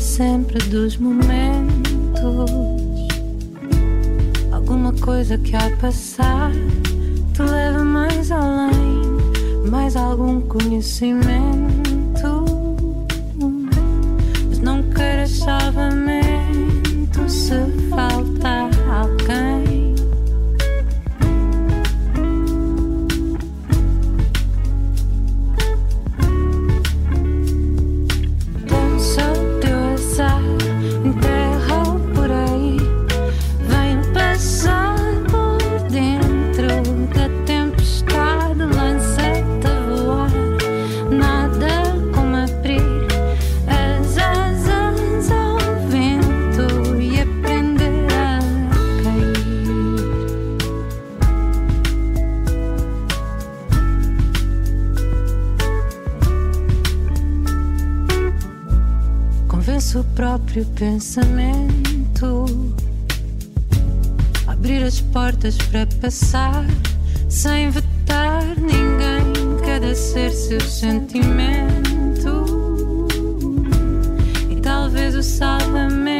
sempre dos momentos. Alguma coisa que a passar te leva mais além, mais algum conhecimento. Próprio pensamento. Abrir as portas para passar sem vetar ninguém. Cada ser seu sentimento. E talvez o salvamento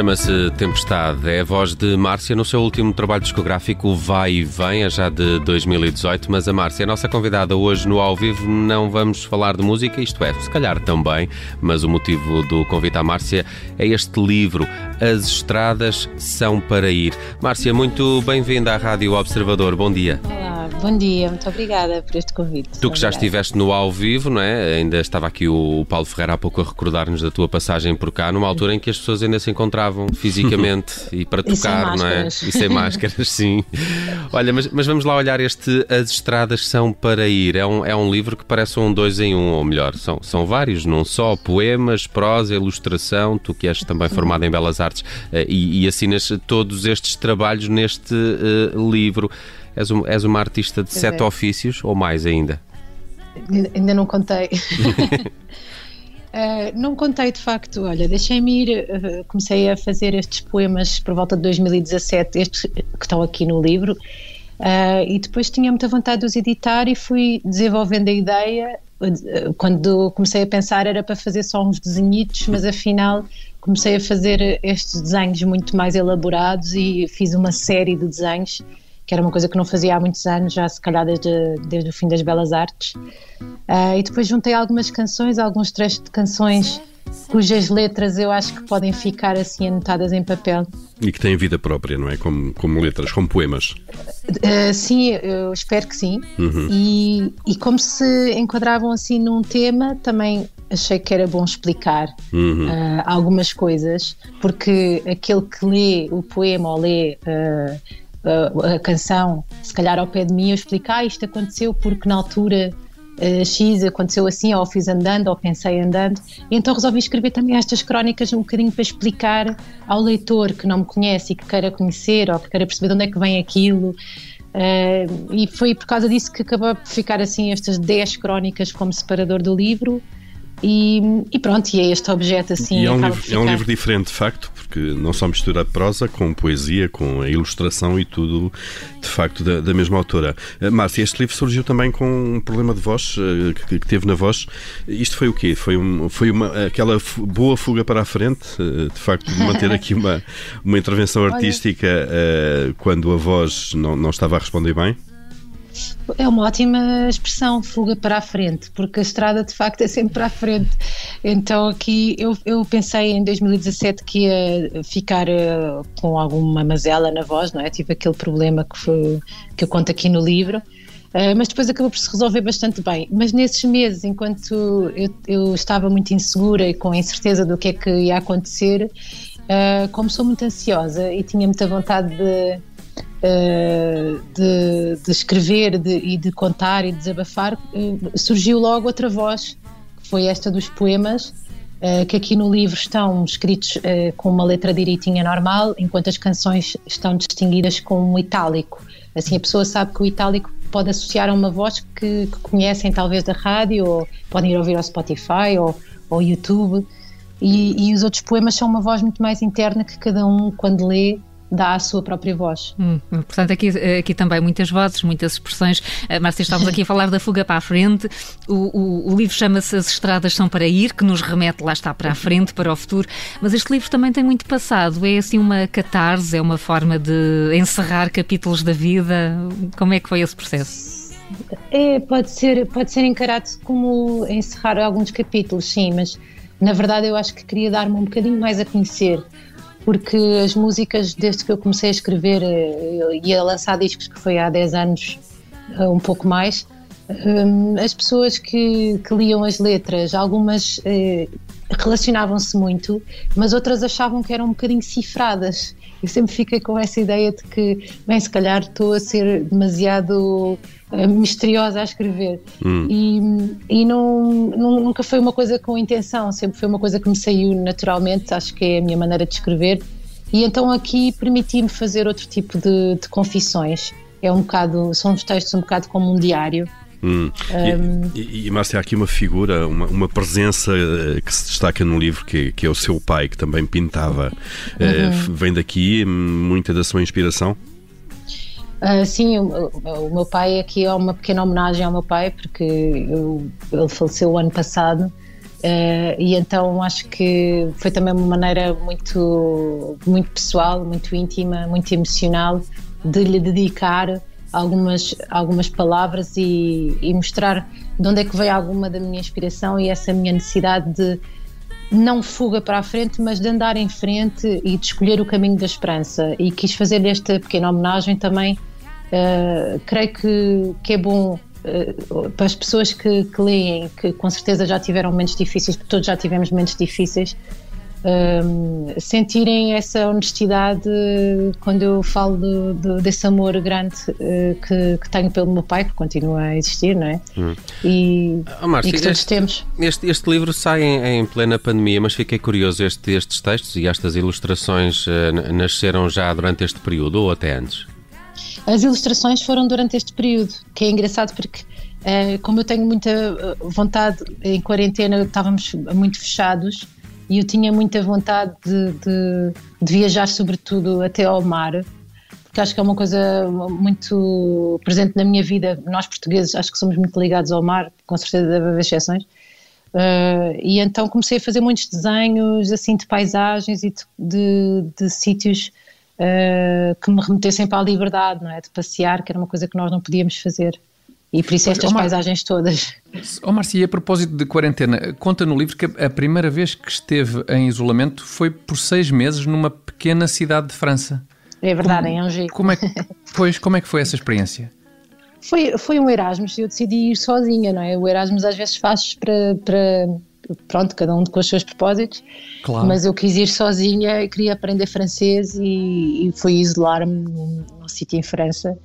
Chama-se Tempestade. É a voz de Márcia no seu último trabalho discográfico Vai e Vem, é já de 2018. Mas a Márcia é a nossa convidada hoje no Ao Vivo. Não vamos falar de música, isto é, se calhar também, mas o motivo do convite à Márcia é este livro, As Estradas São para Ir. Márcia, muito bem-vinda à Rádio Observador. Bom dia. Olá. Bom dia, muito obrigada por este convite. Tu que já estiveste no ao vivo, não é? Ainda estava aqui o Paulo Ferreira há pouco a recordar-nos da tua passagem por cá, numa altura em que as pessoas ainda se encontravam fisicamente e para tocar, e não é? E sem máscaras, sim. Olha, mas, mas, vamos lá olhar este As Estradas São para Ir. É um, é um livro que parece um dois em um, ou melhor, são, são vários, não só poemas, prosa, ilustração, tu que és também formado em Belas Artes eh, e, e assinas todos estes trabalhos neste uh, livro. És, um, és uma artista de sete é. ofícios ou mais ainda? Ainda não contei. Uh, não contei de facto, olha, deixei-me ir, uh, comecei a fazer estes poemas por volta de 2017, estes que estão aqui no livro, uh, e depois tinha muita vontade de os editar e fui desenvolvendo a ideia. Quando comecei a pensar era para fazer só uns desenhitos, mas afinal comecei a fazer estes desenhos muito mais elaborados e fiz uma série de desenhos que era uma coisa que não fazia há muitos anos, já se calhar desde, desde o fim das Belas Artes. Uh, e depois juntei algumas canções, alguns trechos de canções cujas letras eu acho que podem ficar assim anotadas em papel. E que têm vida própria, não é? Como, como letras, como poemas. Uh, sim, eu espero que sim. Uhum. E, e como se enquadravam assim num tema, também achei que era bom explicar uhum. uh, algumas coisas, porque aquele que lê o poema ou lê uh, a, canção, se calhar ao pé de mim, eu explicar ah, isto aconteceu porque na altura uh, X aconteceu assim, ou fiz andando, ou pensei andando. E então resolvi escrever também estas crónicas um bocadinho para explicar ao leitor que não me conhece e que queira conhecer, ou que queira perceber de onde é que vem aquilo. Uh, e foi por causa disso que acabou por ficar assim estas 10 crónicas como separador do livro e, e, pronto, e é este objeto assim. E é um, livro, é um livro diferente, de facto, porque não só mistura prosa com poesia, com a ilustração e tudo, de facto, da, da mesma autora. Uh, Márcia, este livro surgiu também com um problema de voz uh, que, que, teve na voz. Isto foi o quê? Foi, um, foi uma, aquela boa fuga para a frente, uh, de facto, de manter aqui uma, uma intervenção artística quando a voz não, não estava a responder bem? É uma ótima expressão, fuga para a frente, porque a estrada de facto é sempre para a frente. Então aqui eu, eu pensei em 2017 que ia ficar uh, com alguma mazela na voz, não é? Tive aquele problema que, foi, que eu conto aqui no livro. Uh, mas depois acabou por se resolver bastante bem. Mas nesses meses, enquanto eu, eu estava muito insegura e com a incerteza do que é que ia acontecer, uh, como sou muito ansiosa e tinha muita vontade de de, de, escrever de, e de contar e de desabafar, uh, surgiu logo outra voz, que foi esta dos poemas, uh, que aqui no livro estão escritos com uma letra direitinha normal, enquanto as canções estão distinguidas com um itálico. Assim a pessoa sabe que o itálico pode associar a uma voz que, que conhecem talvez da rádio, ou podem ir ouvir ao Spotify ou ao YouTube. E, e, os outros poemas são uma voz muito mais interna que cada um, quando lê, dá a sua própria voz. Hum, portanto, aqui, aqui também muitas vozes, muitas expressões. Uh, Márcia, estávamos aqui a falar da fuga para a frente. O, o, o livro chama-se As Estradas São para Ir, que nos remete, lá está, para a frente, para o futuro. Mas este livro também tem muito passado. É assim uma catarse, é uma forma de encerrar capítulos da vida. Como é que foi esse processo? É, pode ser, pode ser encarado como encerrar alguns capítulos, sim, mas na verdade eu acho que queria dar-me um bocadinho mais a conhecer porque as músicas, desde que eu comecei a escrever eh, e a lançar discos, que foi há 10 anos, eh, um pouco mais, eh, as pessoas que, que liam as letras, algumas relacionavam-se muito, mas outras achavam que eram um bocadinho cifradas. Eu sempre fiquei com essa ideia de que, bem, se calhar estou a ser demasiado uh, misteriosa a escrever. Hum. E, e não, não, nunca foi uma coisa com intenção, sempre foi uma coisa que me saiu naturalmente, acho que é a minha maneira de escrever. E então aqui permiti-me fazer outro tipo de, de confissões. É um bocado, são os textos um bocado como um diário Hum. Um... E, e, Márcia, há aqui uma figura, uma, uma presença uh, que se destaca no livro, que, que, é o seu pai, que também pintava. Uh, vem daqui muita da sua inspiração? Uh, sim, o, o, meu pai aqui é uma pequena homenagem ao meu pai, porque eu, ele faleceu o ano passado. Uh, e então acho que foi também uma maneira muito, muito pessoal, muito íntima, muito emocional de lhe dedicar algumas, algumas palavras e, e mostrar de onde é que veio alguma da minha inspiração e essa minha necessidade de não fuga para a frente, mas de andar em frente e de escolher o caminho da esperança. E quis fazer esta pequena homenagem também. Uh, creio que, que é bom uh, para as pessoas que, que leem, que com certeza já tiveram momentos difíceis, porque todos já tivemos momentos difíceis, um, sentirem essa honestidade quando eu falo do, do, desse amor grande uh, que, que, tenho pelo meu pai, que continua a existir, não é? Hum. E, oh, Marcia, e que todos este, temos. Este, este livro sai em, em, plena pandemia, mas fiquei curioso: este, estes textos e estas ilustrações uh, nasceram já durante este período ou até antes? As ilustrações foram durante este período, que é engraçado porque. Uh, como eu tenho muita vontade, em quarentena estávamos muito fechados, e eu tinha muita vontade de, de, de, viajar, sobretudo até ao mar, porque acho que é uma coisa muito presente na minha vida. Nós portugueses acho que somos muito ligados ao mar, com certeza deve haver exceções. Uh, e então comecei a fazer muitos desenhos assim de paisagens e de, de, de sítios uh, que me remetessem para a liberdade, não é? De passear, que era uma coisa que nós não podíamos fazer. E por isso estas paisagens todas. Ó oh, Marcia, a propósito de quarentena, conta no livro que a primeira vez que esteve em isolamento foi por seis meses numa pequena cidade de França. É verdade, como, em Angers. Como é que, pois, como é que foi essa experiência? Foi, foi um Erasmus, eu decidi ir sozinha, não é? O Erasmus às vezes faz para, para pronto, cada um com os seus propósitos, claro. mas eu quis ir sozinha, queria aprender francês e, e fui isolar-me num, num sítio em França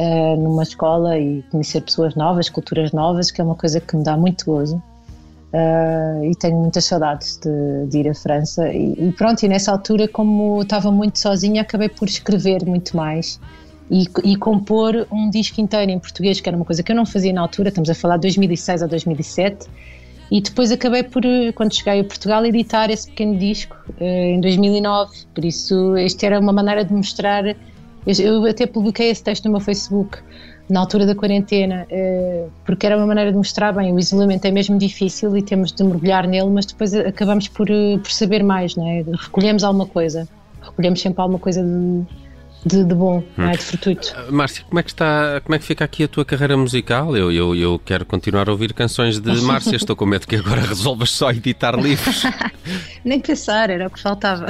uh, numa escola e conhecer pessoas novas, culturas novas, que é uma coisa que me dá muito gozo. Uh, e tenho muitas saudades de, de ir à França. E, e, pronto, e nessa altura, como estava muito sozinha, acabei por escrever muito mais e, e, compor um disco inteiro em português, que era uma coisa que eu não fazia na altura, estamos a falar de 2006 a 2007. E depois acabei por, quando cheguei a Portugal, editar esse pequeno disco uh, em 2009. Por isso, esta era uma maneira de mostrar eu até publiquei esse texto no meu Facebook na altura da quarentena, eh, porque era uma maneira de mostrar bem, o isolamento é mesmo difícil e temos de mergulhar nele, mas depois acabamos por, eh, por saber mais, não é? recolhemos alguma coisa, recolhemos sempre alguma coisa de, de, de bom, hum. é? de fortuito. Uh, Márcia, como é que está, como é que fica aqui a tua carreira musical? Eu, eu, eu quero continuar a ouvir canções de Márcia, estou com medo que agora resolvas só editar livros. Nem pensar, era o que faltava.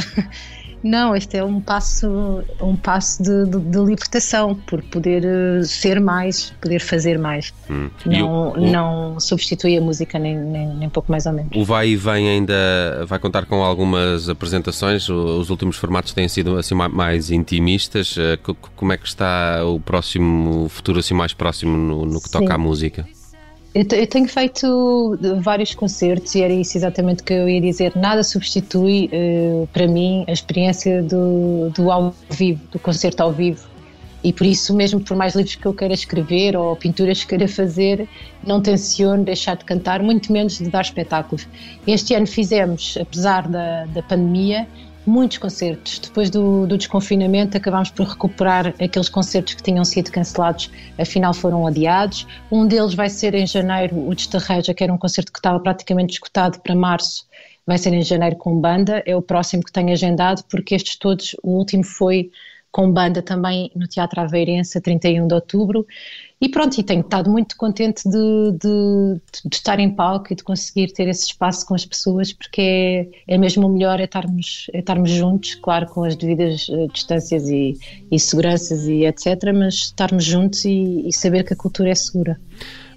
Não, este é um passo, um passo de, de, de libertação, por poder eh, ser mais, poder fazer mais. Hum. Não, o, o, não substitui a música nem, nem, nem, pouco mais ou menos. O Vai e Vem ainda vai contar com algumas apresentações, os últimos formatos têm sido assim mais intimistas. Eh, como é que está o próximo futuro assim mais próximo no, no que toca à música? Eu, tenho feito vários concertos e era isso exatamente que eu ia dizer. Nada substitui uh, para mim a experiência do, do ao vivo, do concerto ao vivo. E por isso, mesmo por mais livros que eu queira escrever ou pinturas que queira fazer, não tenciono deixar de cantar, muito menos de dar espetáculos. Este ano fizemos, apesar da, da pandemia, muitos concertos. Depois do, do, desconfinamento, acabámos por recuperar aqueles concertos que tinham sido cancelados, afinal foram adiados. Um deles vai ser em janeiro, o de Estarreja, que era um concerto que estava praticamente escutado para março, vai ser em janeiro com banda. É o próximo que tenho agendado, porque estes todos, o último foi com banda também no Teatro Aveirense, a 31 de outubro. E pronto, e tenho estado muito contente de, de, de, estar em palco e de conseguir ter esse espaço com as pessoas, porque é, é mesmo o melhor é estarmos, é estarmos juntos, claro, com as devidas uh, distâncias e, e seguranças e etc., mas estarmos juntos e, e saber que a cultura é segura.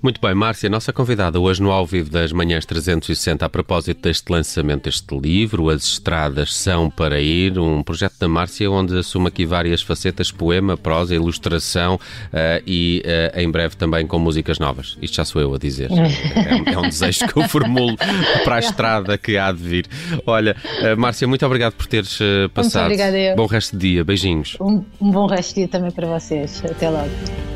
Muito bem, Márcia, nossa convidada hoje no Ao Vivo das Manhãs 360 a propósito deste lançamento deste livro, As Estradas São para Ir, um projeto da Márcia onde assume aqui várias facetas, poema, prosa, ilustração uh, e uh, em breve também com músicas novas. Isto já sou eu a dizer. é, é, um desejo que eu formulo para a estrada que há de vir. Olha, uh, Márcia, muito obrigado por teres passado. Muito obrigada eu. Bom resto de dia, beijinhos. Um, um bom resto de dia também para vocês. Até logo.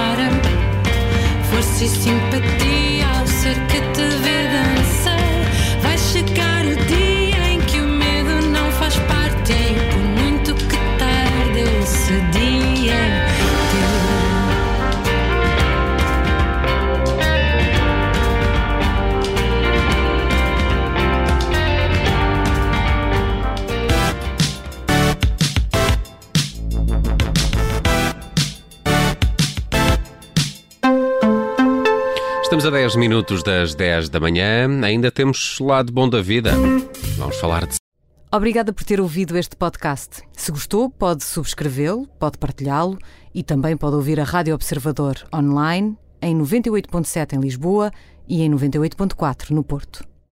cara, força e simpatia ao ser que te vejo. Estamos a 10 minutos das 10 da manhã, ainda temos lado bom da vida. Vamos falar de. Obrigada por ter ouvido este podcast. Se gostou, pode subscrevê-lo, pode partilhá-lo e também pode ouvir a Rádio Observador online em 98.7 em Lisboa e em 98.4 no Porto.